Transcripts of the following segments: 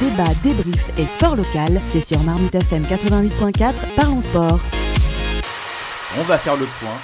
Débat, débrief et sport local, c'est sur Marmite FM 88.4, parlons sport. On va faire le point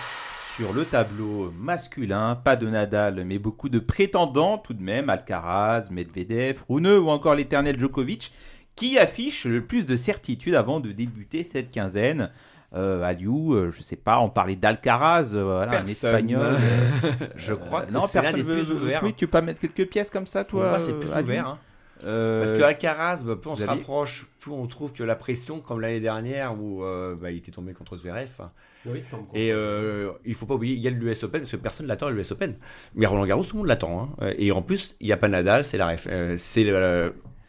sur le tableau masculin. Pas de Nadal, mais beaucoup de prétendants tout de même. Alcaraz, Medvedev, Rune ou encore l'éternel Djokovic qui affiche le plus de certitude avant de débuter cette quinzaine. Euh, Aliou, euh, je sais pas, on parlait d'Alcaraz, euh, voilà, un espagnol. Je crois que non, personne veut, plus veut- oui, tu peux pas mettre quelques pièces comme ça, toi moi, c'est plus euh, Aliou ouvert. hein. Euh, Parce que Alcaraz, bah, plus on se rapproche, plus on trouve que la pression, comme l'année dernière où euh, bah, il était tombé contre Zverev. Et euh, il faut pas oublier, il y a l'US Open, parce que personne l'attend à l'US Open. Mais Roland Garros, tout le monde l'attend. hein. Et en plus, il n'y a pas Nadal, c'est la ref. euh, c'est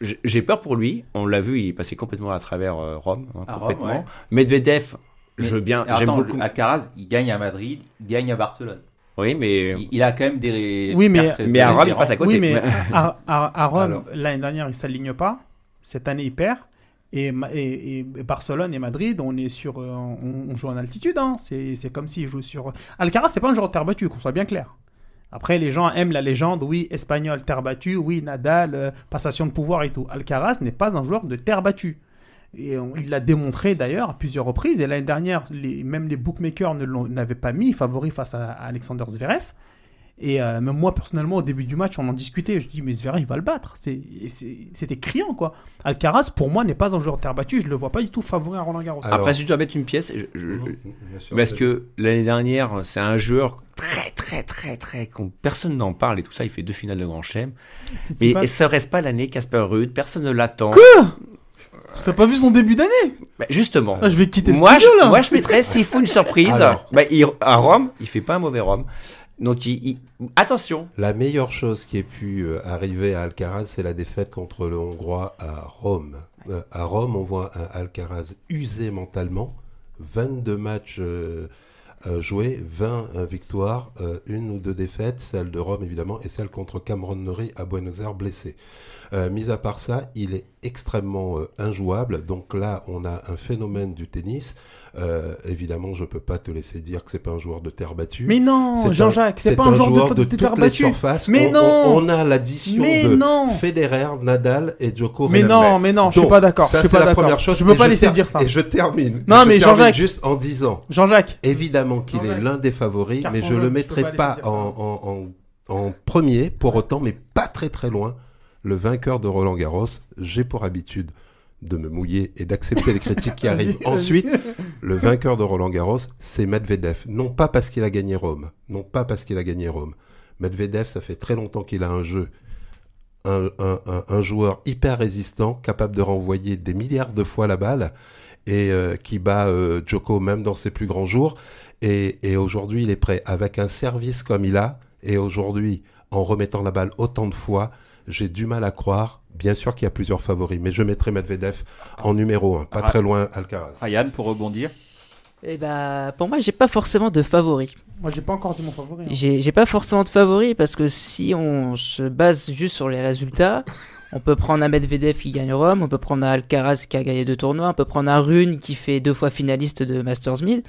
j'ai- peur pour lui. On l'a vu, il est passé complètement à travers euh, Rome. hein, À Rome, complètement. ouais. Medvedev, je veux bien. J'aime attends, beaucoup. Alcaraz, il gagne à Madrid, il gagne à Barcelone. Oui, mais. Il, il a quand même des. Oui, mais- mais à Rome, il passe à côté. Oui, mais à, à- à Rome, l'année dernière, il s'aligne pas. Cette année, il perd. Et, Ma- et- et Barcelone et Madrid, on est sur, euh, on, on joue en altitude. hein. C'est c'est comme s'ils jouent sur. Alcaraz, c'est pas un joueur de terre battue, qu'on soit bien clair. Après, les gens aiment la légende, oui, espagnol, terre battue, oui, Nadal, euh, passation de pouvoir et tout. Alcaraz n'est pas un joueur de terre battue. Et on- il l'a démontré d'ailleurs à plusieurs reprises. Et l'année dernière, les- même les bookmakers ne n'avaient pas mis favori face à, à Alexander Zverev. Et euh, même moi, personnellement, au début du match, on en discutait. Je dis, mais Zverev, il va le battre. C'était criant, quoi. Alcaraz, pour moi, n'est pas un joueur de terre battue. Je le vois pas du tout favori à Roland Garros. Alors- Après, si tu dois mettre une pièce, je- je- Bien sûr. Parce que l'année dernière, c'est un joueur très, très, très, très. Personne n'en parle et tout ça. Il fait deux finales de Grand Chelem. Et, et ça reste pas l'année Casper Ruud. Personne ne l'attend. T'as pas vu son début d'année? Bah, justement. Ah, Je vais quitter le moi, studio, je, moi, je mettrais, s'il faut une surprise, Alors. bah, il- à Rome, il fait pas un mauvais Rome. Donc, il, il- attention. La meilleure chose qui ait pu euh, arriver à Alcaraz, c'est la défaite contre le Hongrois à Rome. Euh, à Rome, on voit un Alcaraz usé mentalement, 22 matchs euh, euh, joués, 20 euh, victoires, euh, une ou deux défaites, celle de Rome évidemment, et celle contre Cameron Norrie à Buenos Aires blessé. Euh, mis à part ça, il est extrêmement euh, injouable. Donc là, on a un phénomène du tennis. Euh, évidemment, je peux pas te laisser dire que c'est pas un joueur de terre battue. Mais non, C'est Jean-Jacques, c'est pas un joueur joueur de, de, de toutes terre battue. Mais on, non. on, on a l'addition de non. Federer, Nadal et Djokovic. Mais non, mais non, je suis pas d'accord. Ça, c'est pas la première chose. Je peux pas laisser dire ça. Et je termine. Non, Je mais Jean-Jacques- juste en disant, Jean-Jacques, évidemment qu'il est l'un des favoris, mais je jaune, le mettrai pas en premier, pour autant, mais pas très très loin. Le vainqueur de Roland Garros, j'ai pour habitude de me mouiller et d'accepter les critiques qui arrivent ensuite. Le vainqueur de Roland Garros, c'est Medvedev. Non pas parce qu'il a gagné Rome. Non pas parce qu'il a gagné Rome. Medvedev, ça fait très longtemps qu'il a un jeu. Un, un- un- un joueur hyper résistant, capable de renvoyer des milliards de fois la balle et euh, qui bat euh, Djoko même dans ses plus grands jours. Et, et aujourd'hui, il est prêt avec un service comme il a. Et aujourd'hui, en remettant la balle autant de fois, j'ai du mal à croire. Bien sûr qu'il y a plusieurs favoris, mais je mettrai Medvedev en numéro 1, pas Ah. très loin Alcaraz. Ryan, pour rebondir. Eh bah, pour moi, j'ai pas forcément de favori. moi j'ai pas encore dit mon favori. hein. J'ai j'ai pas forcément de favori parce que si on se base juste sur les résultats, on peut prendre un Medvedev qui gagne Rome, on peut prendre un Alcaraz qui a gagné deux tournois, on peut prendre un Rune qui fait deux fois finaliste de Masters 1000.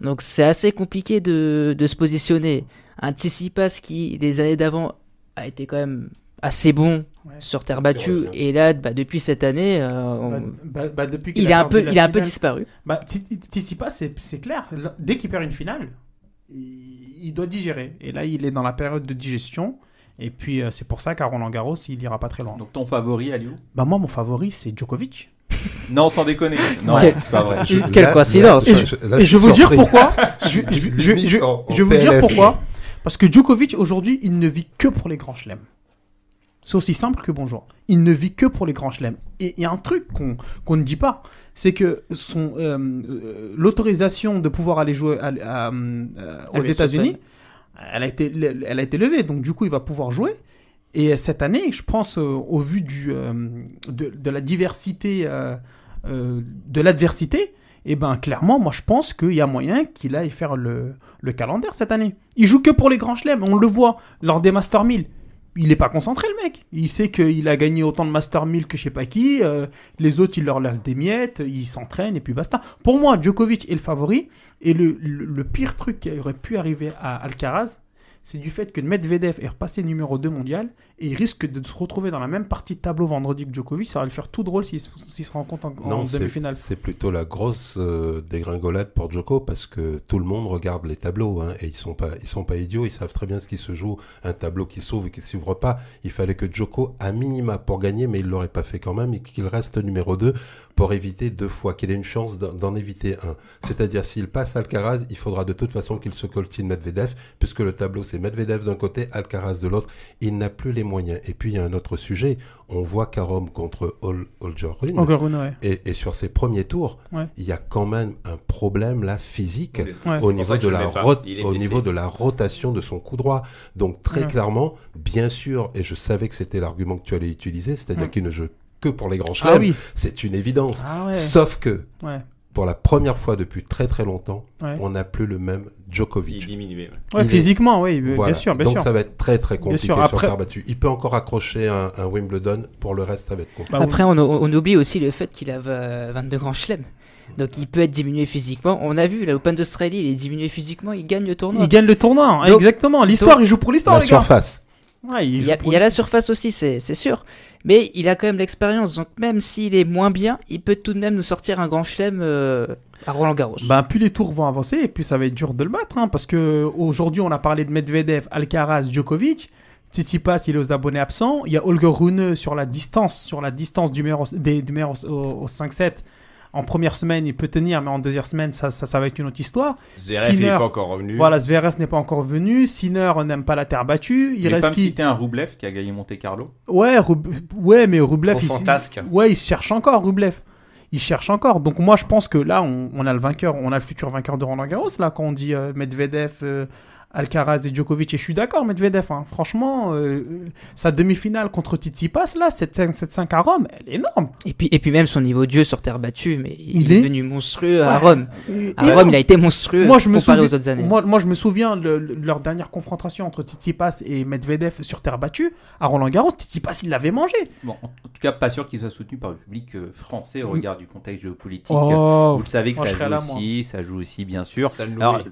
Donc c'est assez compliqué de, de se positionner. Un Tsitsipas qui, les années d'avant, a été quand même assez bon Ouais. sur terre battue. Et là, bah, depuis cette année, euh, on- Bah, bah, bah, depuis qu'il il, est un peu, il a un peu disparu. Bah, Tsitsipas, c'est c'est clair. Dès qu'il perd une finale, il, il doit digérer. Et là, il est dans la période de digestion. Et puis, euh, c'est pour ça qu'à Roland Garros, il ira pas très loin. Donc ton favori, Aliou? Bah, moi, mon favori, c'est Djokovic. Non, sans déconner. Non, Quel- c'est pas vrai. Et- Quelle Là- coïncidence. là, Et je- je, et je vais vous dire pourquoi. je, je- je- je- je- je vais vous dire pourquoi. Parce que Djokovic, aujourd'hui, il ne vit que pour les grands chelems. C'est aussi simple que bonjour. Il ne vit que pour les grands chelems. Et il y a un truc qu'on qu'on ne dit pas, c'est que son euh, euh, l'autorisation de pouvoir aller jouer à- à, euh, aux États-Unis, elle a été elle a été levée. Donc du coup, il va pouvoir jouer. Et cette année, je pense, euh, au vu du, euh, de, de la diversité de l'adversité, et ben clairement, moi je pense qu'il y a moyen qu'il aille faire le, le calendaire cette année. Il joue que pour les grands chelems, on le voit lors des Master 1000. Il n'est pas concentré le mec. Il sait qu'il a gagné autant de Master 1000 que je sais pas qui. euh, les autres, il leur laisse des miettes, il s'entraîne et puis basta. Pour moi, Djokovic est le favori. Et le, le, le pire truc qui aurait pu arriver à Alcaraz, c'est du fait que Medvedev est repassé numéro 2 mondial et il risque de se retrouver dans la même partie de tableau vendredi que Djokovic. Ça va le faire tout drôle s'il se rencontre en, en Non, demi-finale. c'est plutôt la grosse euh, dégringolade pour Djoko parce que tout le monde regarde les tableaux hein, et ils sont pas ils sont pas idiots, ils savent très bien ce qui se joue, un tableau qui s'ouvre et qui s'ouvre pas. Il fallait que Djoko à minima pour gagner, mais il l'aurait pas fait quand même et qu'il reste numéro 2 pour éviter deux fois, qu'il ait une chance d'en d'en éviter un. C'est-à-dire s'il passe Alcaraz, il faudra de toute façon qu'il se coltine Medvedev puisque le tableau c'est Medvedev d'un côté, Alcaraz de l'autre. Il n'a plus les moyens. Et puis il y a un autre sujet. On voit Karom contre Ol- Holger Rune. Encore une, ouais. Et, et sur ses premiers tours, Ouais. il y a quand même un problème là physique Ouais. Au niveau de la au niveau de la rotation de son coup droit. Donc très Ouais. clairement, bien sûr, et je savais que c'était l'argument que tu allais utiliser, c'est-à-dire Ouais. qu'il ne joue que pour les grands Ah chelems. oui. C'est une évidence. Ah ouais. Sauf que Ouais. Pour la première fois depuis très très longtemps, Ouais. on n'a plus le même Il Djokovic. est diminué. ouais. Ouais, Il est- physiquement, oui, bien Voilà. sûr, bien Donc sûr. ça va être très très compliqué sûr, sur après- terre battue. Il peut encore accrocher un, un Wimbledon, pour le reste ça va être compliqué. Bah, Après, on, on oublie aussi le fait qu'il a euh, 22 grands chelems. Donc il peut être diminué physiquement. On a vu, l'Open d'Australie, il est diminué physiquement, il gagne le tournoi. il gagne le tournoi, Donc- exactement. L'histoire, il joue pour l'histoire, La les gars. surface. Ouais, il y a, pour il y a la surface aussi, c'est c'est sûr. Mais il a quand même l'expérience. Donc même s'il est moins bien, il peut tout de même nous sortir un grand chelem euh, à Roland Garros. Ben, plus les tours vont avancer, et plus ça va être dur de le battre. hein, parce que aujourd'hui, on a parlé de Medvedev, Alcaraz, Djokovic. Tsitsipas, il est aux abonnés absents. Il y a Holger Rune sur la distance, sur la distance du meilleur, des, du meilleur au, au 5-7. En première semaine, il peut tenir, mais en deuxième semaine, ça, ça, ça va être une autre histoire. Zverev, n'est pas encore revenu. Voilà, Zverev n'est pas encore venu. Sinner n'aime pas la terre battue. Il Il reste pas qui citer un Roublev qui a gagné Monte Carlo. Ouais, Rub- ouais, mais Rublev, Trop il, fantasque. ouais, il se cherche encore, Rublev. Il cherche encore. Donc moi, je pense que là, on, on a le vainqueur, on a le futur vainqueur de Roland Garros là quand on dit euh, Medvedev, euh, Alcaraz et Djokovic. Et je suis d'accord, Medvedev. hein. Franchement, euh, sa demi-finale contre Tsitsipas là, 7-5 à Rome, elle est énorme. Et puis, et puis même son niveau de jeu sur terre battue, mais il, Il est, est- devenu monstrueux à. Rome. Et- À et Rome, il a été monstrueux moi, je me comparé souviens, aux autres années. Moi, moi, je me souviens de, leur dernière confrontation entre Tsitsipas et Medvedev sur terre battue à Roland Garros. Tsitsipas, il l'avait mangé. Bon, en tout cas, pas sûr qu'il soit soutenu par le public euh, français au Mm. regard du contexte géopolitique. Oh, Vous le savez que ça joue aussi, ça joue aussi bien sûr. Ça Alors.